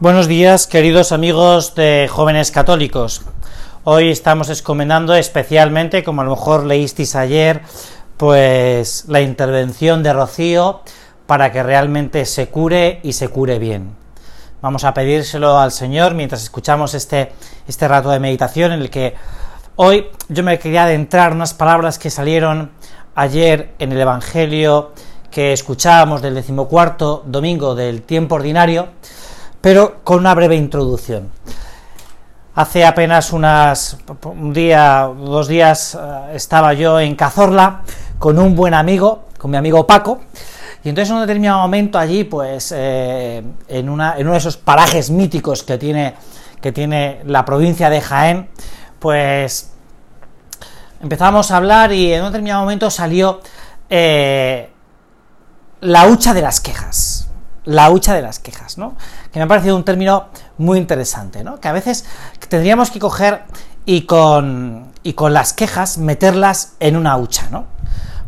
Buenos días, queridos amigos de jóvenes católicos. Hoy estamos encomendando especialmente, como a lo mejor leísteis ayer, pues la intervención de Rocío para que realmente se cure y se cure bien. Vamos a pedírselo al Señor mientras escuchamos este, este rato de meditación en el que hoy yo me quería adentrar unas palabras que salieron ayer en el Evangelio que escuchábamos del decimocuarto domingo del tiempo ordinario, pero con una breve introducción. Hace apenas unas un día, dos días, eh, estaba yo en Cazorla con un buen amigo, con mi amigo Paco, y entonces en un determinado momento allí, pues, eh, en, en uno de esos parajes míticos que tiene, que tiene la provincia de Jaén, pues empezamos a hablar y en un determinado momento salió eh, la hucha de las quejas la hucha de las quejas, ¿no? Que me ha parecido un término muy interesante, ¿no? Que a veces tendríamos que coger y con, y con las quejas meterlas en una hucha, ¿no?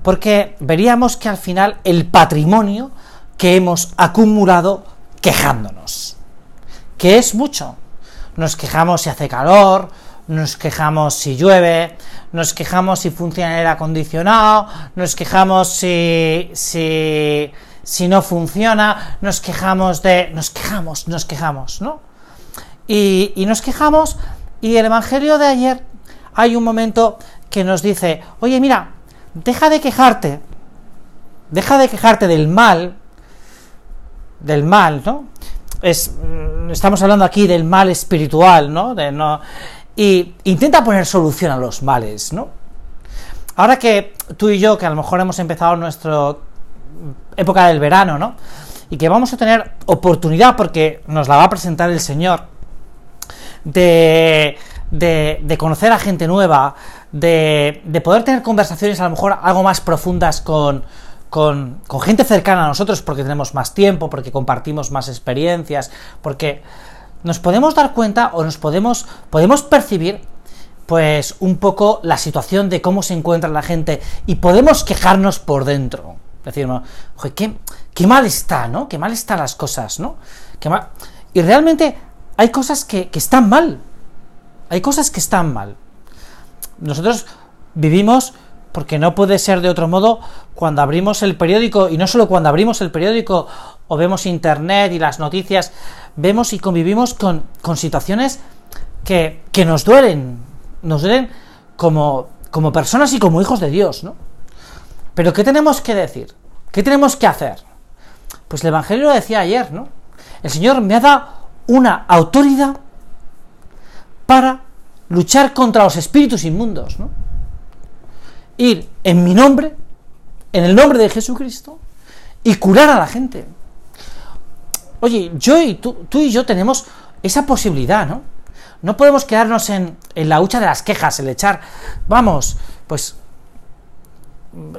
Porque veríamos que al final el patrimonio que hemos acumulado quejándonos, que es mucho. Nos quejamos si hace calor, nos quejamos si llueve, nos quejamos si funciona el acondicionado, nos quejamos si, si si no funciona, nos quejamos de, nos quejamos, nos quejamos, ¿no? Y, y nos quejamos, y el Evangelio de ayer hay un momento que nos dice, oye, mira, deja de quejarte, deja de quejarte del mal, del mal, ¿no? Es, mm, estamos hablando aquí del mal espiritual, ¿no? De no y intenta poner solución a los males, ¿no? Ahora que tú y yo, que a lo mejor hemos empezado nuestro época del verano, ¿no? Y que vamos a tener oportunidad, porque nos la va a presentar el Señor, de, de, conocer a gente nueva, de, de, poder tener conversaciones a lo mejor algo más profundas con, con, con, gente cercana a nosotros, porque tenemos más tiempo, porque compartimos más experiencias, porque nos podemos dar cuenta o nos podemos, podemos percibir pues un poco la situación de cómo se encuentra la gente y podemos quejarnos por dentro. Decir, oye, qué, qué, mal está, ¿no? Qué mal están las cosas, ¿no? Qué mal... Y realmente hay cosas que, que están mal. Hay cosas que están mal. Nosotros vivimos porque no puede ser de otro modo cuando abrimos el periódico, y no solo cuando abrimos el periódico o vemos internet y las noticias, vemos y convivimos con, con situaciones que, que, nos duelen, nos duelen como, como personas y como hijos de Dios, ¿no? Pero ¿qué tenemos que decir? ¿Qué tenemos que hacer? Pues el Evangelio lo decía ayer, ¿no? El Señor me ha dado una autoridad para luchar contra los espíritus inmundos, ¿no? Ir en mi nombre, en el nombre de Jesucristo, y curar a la gente. Oye, yo y tú, tú y yo tenemos esa posibilidad, ¿no? No podemos quedarnos en, en la hucha de las quejas, el echar, vamos, pues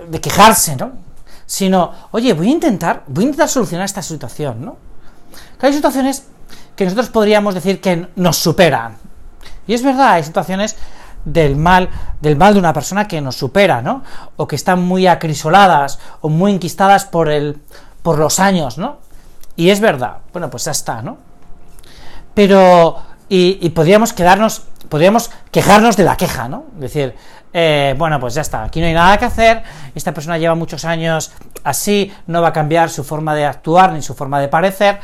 de quejarse, ¿no? Sino, oye, voy a intentar, voy a intentar solucionar esta situación, ¿no? hay situaciones que nosotros podríamos decir que nos superan. Y es verdad, hay situaciones del mal, del mal de una persona que nos supera, ¿no? O que están muy acrisoladas o muy enquistadas por el, por los años, ¿no? Y es verdad, bueno, pues ya está, ¿no? Pero, y, podríamos quedarnos, podríamos quejarnos de la queja, ¿no? Es decir, eh, bueno, pues ya está, aquí no hay nada que hacer, esta persona lleva muchos años así, no va a cambiar su forma de actuar ni su forma de parecer,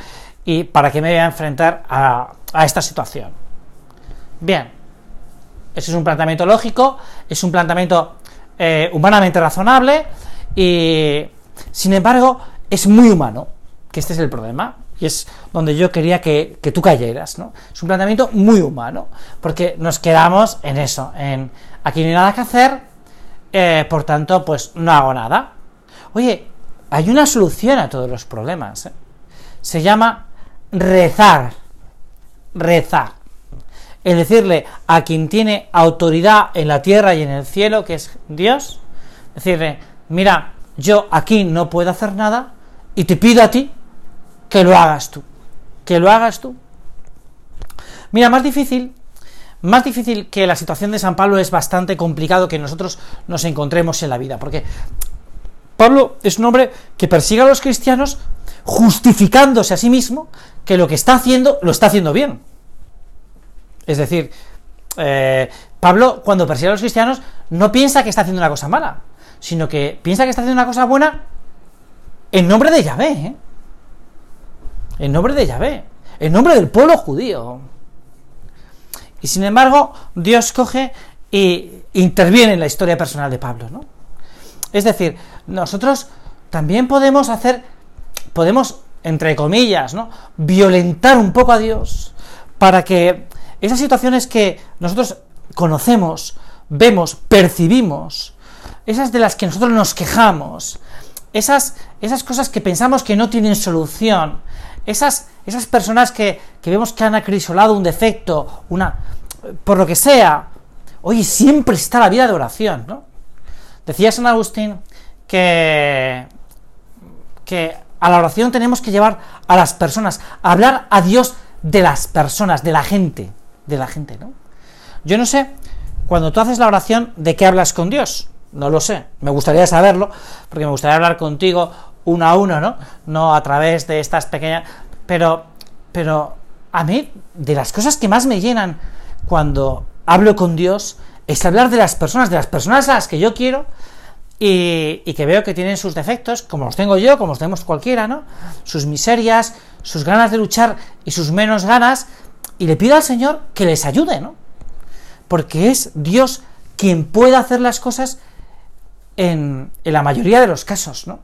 y para qué me voy a enfrentar a, esta situación. Bien, ese es un planteamiento lógico, es un planteamiento eh, humanamente razonable, y sin embargo, es muy humano, que este es el problema, y es donde yo quería que, que, tú cayeras, ¿no? Es un planteamiento muy humano, porque nos quedamos en eso, en aquí no hay nada que hacer, eh, por tanto, pues no hago nada. Oye, hay una solución a todos los problemas. ¿eh? Se llama rezar. Rezar. Es decirle a quien tiene autoridad en la tierra y en el cielo, que es Dios, decirle, mira, yo aquí no puedo hacer nada y te pido a ti que lo hagas tú. Que lo hagas tú. Mira, más difícil más difícil que la situación de San Pablo es bastante complicado que nosotros nos encontremos en la vida, porque Pablo es un hombre que persigue a los cristianos justificándose a sí mismo que lo que está haciendo lo está haciendo bien. Es decir, eh, Pablo cuando persigue a los cristianos no piensa que está haciendo una cosa mala, sino que piensa que está haciendo una cosa buena en nombre de Yahvé, ¿eh? En nombre de Yahvé, en nombre del pueblo judío. Y sin embargo, Dios coge e interviene en la historia personal de Pablo, ¿no? Es decir, nosotros también podemos hacer, podemos, entre comillas, ¿no? Violentar un poco a Dios para que esas situaciones que nosotros conocemos, vemos, percibimos, esas de las que nosotros nos quejamos, esas, esas cosas que pensamos que no tienen solución, esas, esas personas que, que vemos que han acrisolado un defecto, una, por lo que sea, oye, siempre está la vida de oración, ¿no? Decía San Agustín que, que a la oración tenemos que llevar a las personas, a hablar a Dios de las personas, de la gente, de la gente, ¿no? Yo no sé, cuando tú haces la oración, ¿de qué hablas con Dios? No lo sé, me gustaría saberlo, porque me gustaría hablar contigo uno a uno, ¿no? No a través de estas pequeñas... Pero, pero a mí, de las cosas que más me llenan cuando hablo con Dios, es hablar de las personas, de las personas a las que yo quiero y, que veo que tienen sus defectos, como los tengo yo, como los tenemos cualquiera, ¿no? Sus miserias, sus ganas de luchar y sus menos ganas, y le pido al Señor que les ayude, ¿no? Porque es Dios quien puede hacer las cosas en, en la mayoría de los casos, ¿no?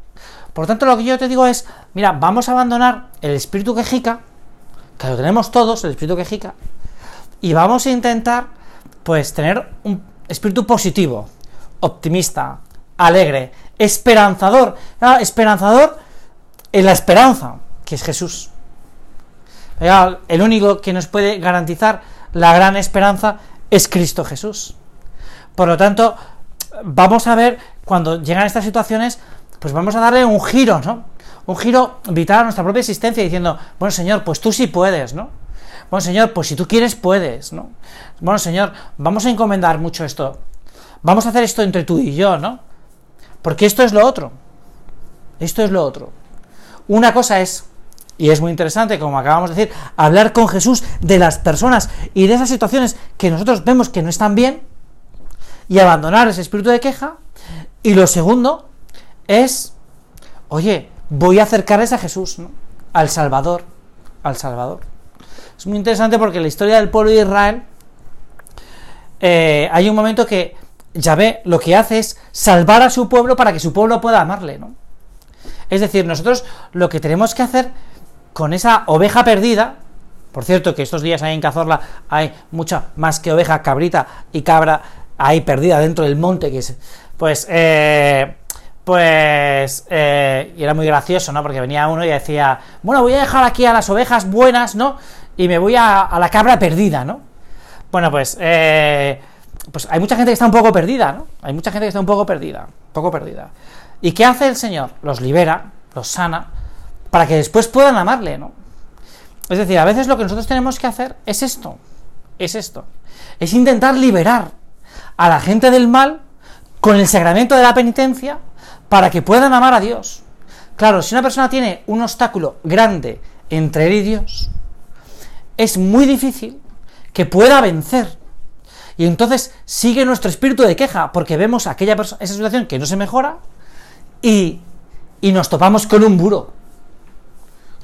Por tanto, lo que yo te digo es, mira, vamos a abandonar el espíritu quejica, que lo tenemos todos, el espíritu quejica, y vamos a intentar pues tener un espíritu positivo, optimista, alegre, esperanzador, ah, esperanzador en la esperanza, que es Jesús. El único que nos puede garantizar la gran esperanza es Cristo Jesús. Por lo tanto, vamos a ver, cuando llegan estas situaciones, pues vamos a darle un giro, ¿no? Un giro vital a nuestra propia existencia, diciendo, bueno, Señor, pues tú sí puedes, ¿no? Bueno, Señor, pues si tú quieres, puedes, ¿no? Bueno, Señor, vamos a encomendar mucho esto. Vamos a hacer esto entre tú y yo, ¿no? Porque esto es lo otro. Esto es lo otro. Una cosa es, y es muy interesante, como acabamos de decir, hablar con Jesús de las personas y de esas situaciones que nosotros vemos que no están bien y abandonar ese espíritu de queja. Y lo segundo es, oye, voy a acercarles a Jesús, ¿no? Al Salvador, al Salvador. Es muy interesante porque en la historia del pueblo de Israel eh, hay un momento que Yahvé lo que hace es salvar a su pueblo para que su pueblo pueda amarle, ¿no? Es decir, nosotros lo que tenemos que hacer con esa oveja perdida, por cierto que estos días ahí en Cazorla hay mucha más que oveja, cabrita y cabra ahí perdida dentro del monte, que es, pues, eh, pues, eh, y era muy gracioso, ¿no? Porque venía uno y decía, bueno, voy a dejar aquí a las ovejas buenas, ¿no? y me voy a, la cabra perdida, ¿no? Bueno, pues, eh, pues hay mucha gente que está un poco perdida, ¿no? Hay mucha gente que está un poco perdida, un poco perdida. ¿Y qué hace el Señor? Los libera, los sana, para que después puedan amarle, ¿no? Es decir, a veces lo que nosotros tenemos que hacer es esto, es esto, es intentar liberar a la gente del mal con el sacramento de la penitencia para que puedan amar a Dios. Claro, si una persona tiene un obstáculo grande entre él y Dios, es muy difícil que pueda vencer. Y entonces sigue nuestro espíritu de queja, porque vemos aquella esa situación que no se mejora y, y nos topamos con un muro.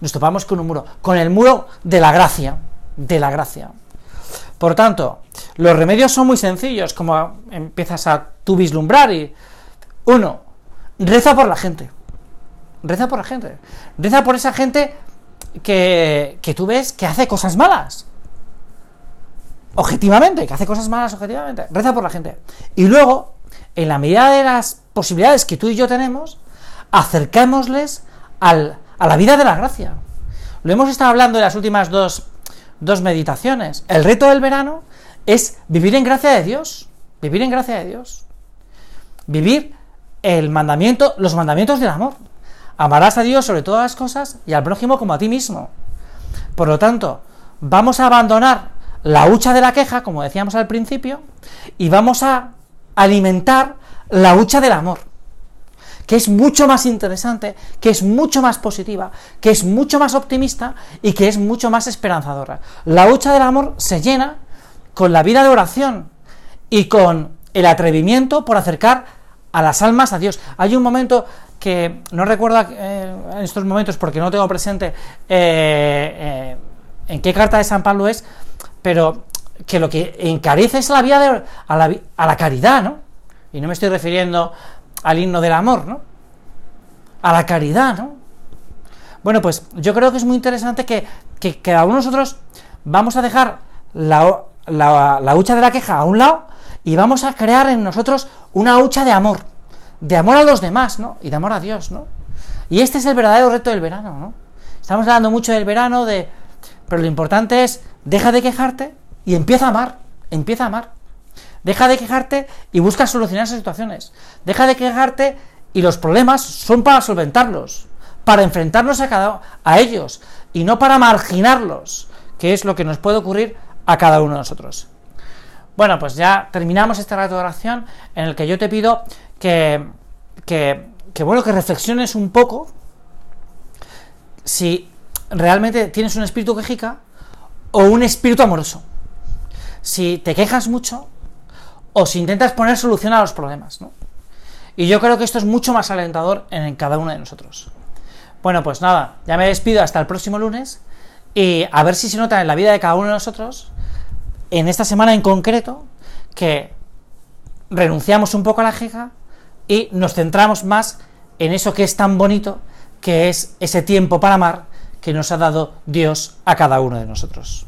Nos topamos con un muro, con el muro de la gracia, de la gracia. Por tanto, los remedios son muy sencillos, como empiezas a tú vislumbrar y uno, reza por la gente. Reza por la gente. Reza por esa gente que, que tú ves que hace cosas malas. Objetivamente, que hace cosas malas objetivamente. Reza por la gente. Y luego, en la medida de las posibilidades que tú y yo tenemos, acercémosles al, a la vida de la gracia. Lo hemos estado hablando en las últimas dos, dos meditaciones. El reto del verano es vivir en gracia de Dios. Vivir en gracia de Dios. Vivir el mandamiento, los mandamientos del amor. Amarás a Dios sobre todas las cosas y al prójimo como a ti mismo. Por lo tanto, vamos a abandonar la hucha de la queja, como decíamos al principio, y vamos a alimentar la hucha del amor. que es mucho más interesante, que es mucho más positiva, que es mucho más optimista y que es mucho más esperanzadora. La hucha del amor se llena con la vida de oración y con el atrevimiento por acercar a las almas a Dios. Hay un momento que no recuerdo eh, en estos momentos porque no tengo presente eh, eh, en qué carta de San Pablo es, pero que lo que encarece es la vía de, a, la, a la caridad, ¿no? Y no me estoy refiriendo al himno del amor, ¿no? A la caridad, ¿no? Bueno, pues yo creo que es muy interesante que, que cada uno de nosotros vamos a dejar la, la, la hucha de la queja a un lado y vamos a crear en nosotros una hucha de amor, de amor a los demás, ¿no? Y de amor a Dios, ¿no? Y este es el verdadero reto del verano, ¿no? Estamos hablando mucho del verano, de... pero lo importante es, deja de quejarte y empieza a amar, empieza a amar. Deja de quejarte y busca solucionar esas situaciones. Deja de quejarte y los problemas son para solventarlos, para enfrentarnos a, cada, a ellos y no para marginarlos, que es lo que nos puede ocurrir a cada uno de nosotros. Bueno, pues ya terminamos este rato de oración en el que yo te pido que, que, que bueno, que reflexiones un poco si realmente tienes un espíritu quejica o un espíritu amoroso. Si te quejas mucho o si intentas poner solución a los problemas, ¿no? Y yo creo que esto es mucho más alentador en cada uno de nosotros. Bueno, pues nada, ya me despido hasta el próximo lunes y a ver si se nota en la vida de cada uno de nosotros, en esta semana en concreto, que renunciamos un poco a la jeja y nos centramos más en eso que es tan bonito, que es ese tiempo para amar que nos ha dado Dios a cada uno de nosotros.